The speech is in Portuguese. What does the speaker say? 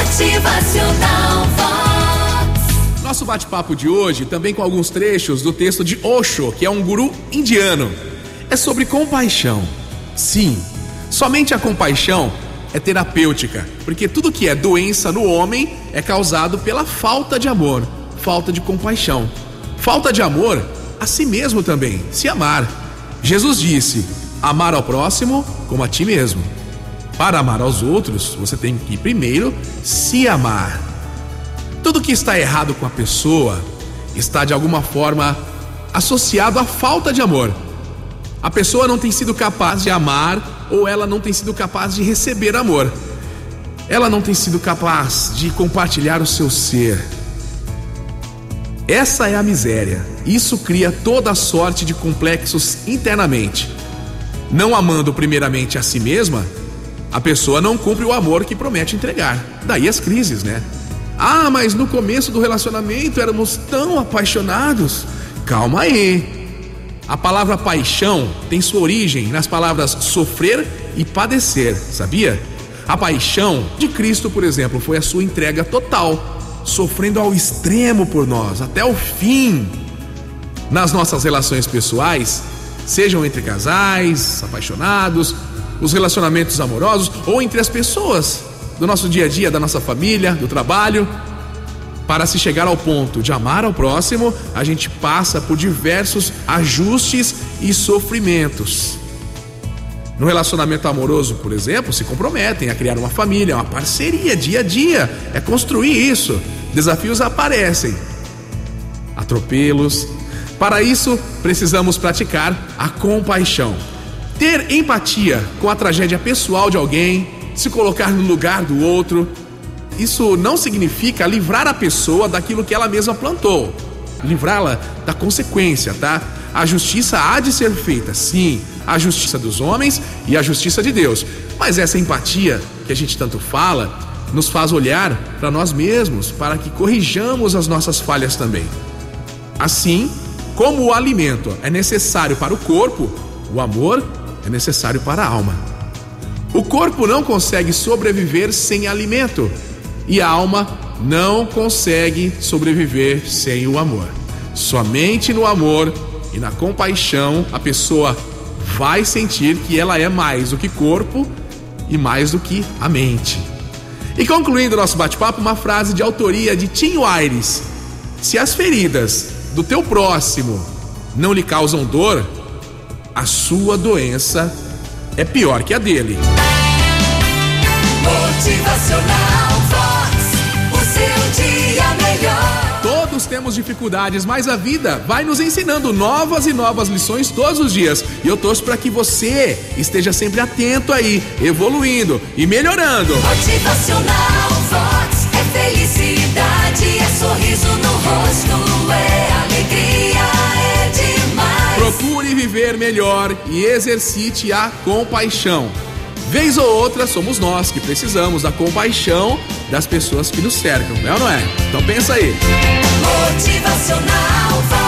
Motivacional Vox. Nosso bate-papo de hoje, também com alguns trechos do texto de Osho, que é um guru indiano, é sobre compaixão. Sim, somente a compaixão é terapêutica, porque tudo que é doença no homem é causado pela falta de amor, falta de compaixão. Falta de amor a si mesmo também, se amar. Jesus disse: amar ao próximo como a ti mesmo. Para amar aos outros, você tem que primeiro se amar. Tudo que está errado com a pessoa está de alguma forma associado à falta de amor. A pessoa não tem sido capaz de amar ou ela não tem sido capaz de receber amor. Ela não tem sido capaz de compartilhar o seu ser. Essa é a miséria. Isso cria toda sorte de complexos internamente. Não amando primeiramente a si mesma, a pessoa não cumpre o amor que promete entregar. Daí as crises, né? Ah, mas no começo do relacionamento éramos tão apaixonados. Calma aí. A palavra paixão tem sua origem nas palavras sofrer e padecer, sabia? A paixão de Cristo, por exemplo, foi a sua entrega total, sofrendo ao extremo por nós, até o fim. Nas nossas relações pessoais, sejam entre casais, apaixonados, os relacionamentos amorosos ou entre as pessoas do nosso dia a dia, da nossa família, do trabalho. Para se chegar ao ponto de amar ao próximo, a gente passa por diversos ajustes e sofrimentos. No relacionamento amoroso, por exemplo, se comprometem a criar uma família, uma parceria dia a dia, é construir isso. Desafios aparecem, atropelos. Para isso, precisamos praticar a compaixão. Ter empatia com a tragédia pessoal de alguém, se colocar no lugar do outro. Isso não significa livrar a pessoa daquilo que ela mesma plantou, livrá-la da consequência, tá? A justiça há de ser feita, sim, a justiça dos homens e a justiça de Deus. Mas essa empatia que a gente tanto fala nos faz olhar para nós mesmos, para que corrijamos as nossas falhas também. Assim, como o alimento é necessário para o corpo, o amor é necessário para a alma. O corpo não consegue sobreviver sem alimento e a alma não consegue sobreviver sem o amor. Somente no amor e na compaixão a pessoa vai sentir que ela é mais do que corpo e mais do que a mente. E concluindo nosso bate-papo, uma frase de autoria de Tim Aires: Se as feridas do teu próximo não lhe causam dor, a sua doença é pior que a dele. Motivacional Vox. O seu dia melhor. Todos temos dificuldades, mas a vida vai nos ensinando novas e novas lições todos os dias. E eu torço para que você esteja sempre atento aí, evoluindo e melhorando. Motivacional Vox. É felicidade, é sorriso no rosto, viver melhor e exercite a compaixão. Vez ou outra, somos nós que precisamos da compaixão das pessoas que nos cercam, não é ou não é? Então pensa aí. Motivacional.